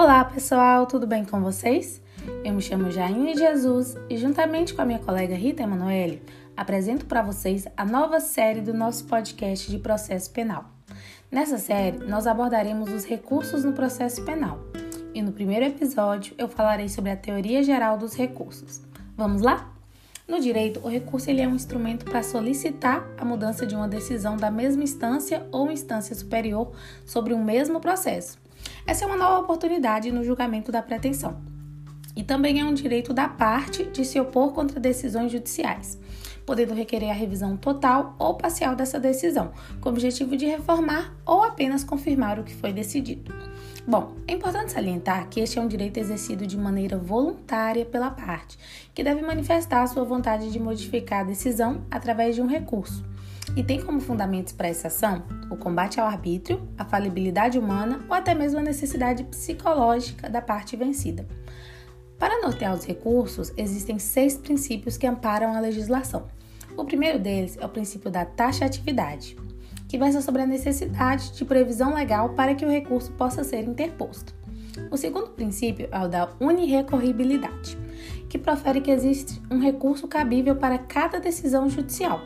Olá pessoal, tudo bem com vocês? Eu me chamo Jaine Jesus e, juntamente com a minha colega Rita Emanuele, apresento para vocês a nova série do nosso podcast de processo penal. Nessa série, nós abordaremos os recursos no processo penal e no primeiro episódio eu falarei sobre a teoria geral dos recursos. Vamos lá? No direito, o recurso ele é um instrumento para solicitar a mudança de uma decisão da mesma instância ou instância superior sobre um mesmo processo. Essa é uma nova oportunidade no julgamento da pretensão. E também é um direito da parte de se opor contra decisões judiciais, podendo requerer a revisão total ou parcial dessa decisão, com o objetivo de reformar ou apenas confirmar o que foi decidido. Bom, é importante salientar que este é um direito exercido de maneira voluntária pela parte, que deve manifestar sua vontade de modificar a decisão através de um recurso. E tem como fundamentos para essa ação o combate ao arbítrio, a falibilidade humana ou até mesmo a necessidade psicológica da parte vencida. Para nortear os recursos, existem seis princípios que amparam a legislação. O primeiro deles é o princípio da taxatividade que versa sobre a necessidade de previsão legal para que o recurso possa ser interposto. O segundo princípio é o da unirrecorribilidade, que profere que existe um recurso cabível para cada decisão judicial.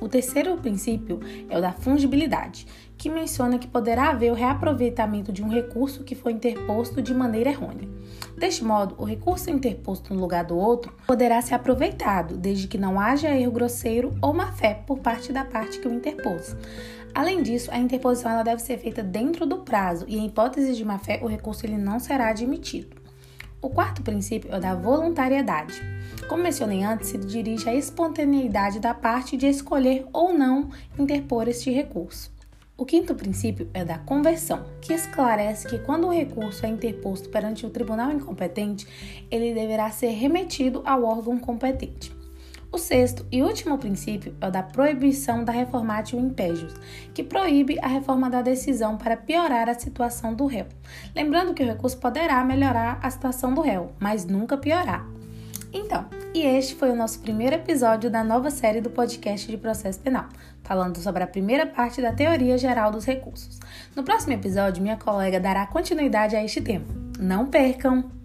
O terceiro princípio é o da fungibilidade, que menciona que poderá haver o reaproveitamento de um recurso que foi interposto de maneira errônea. Deste modo, o recurso interposto no lugar do outro poderá ser aproveitado, desde que não haja erro grosseiro ou má-fé por parte da parte que o interpôs. Além disso, a interposição deve ser feita dentro do prazo e, em hipótese de má-fé, o recurso ele não será admitido. O quarto princípio é o da voluntariedade. Como mencionei antes, se dirige à espontaneidade da parte de escolher ou não interpor este recurso. O quinto princípio é da conversão, que esclarece que quando o recurso é interposto perante o tribunal incompetente, ele deverá ser remetido ao órgão competente. O sexto e último princípio é o da proibição da reformatio impégios, que proíbe a reforma da decisão para piorar a situação do réu. Lembrando que o recurso poderá melhorar a situação do réu, mas nunca piorar. Então, e este foi o nosso primeiro episódio da nova série do podcast de processo penal, falando sobre a primeira parte da teoria geral dos recursos. No próximo episódio, minha colega dará continuidade a este tema. Não percam!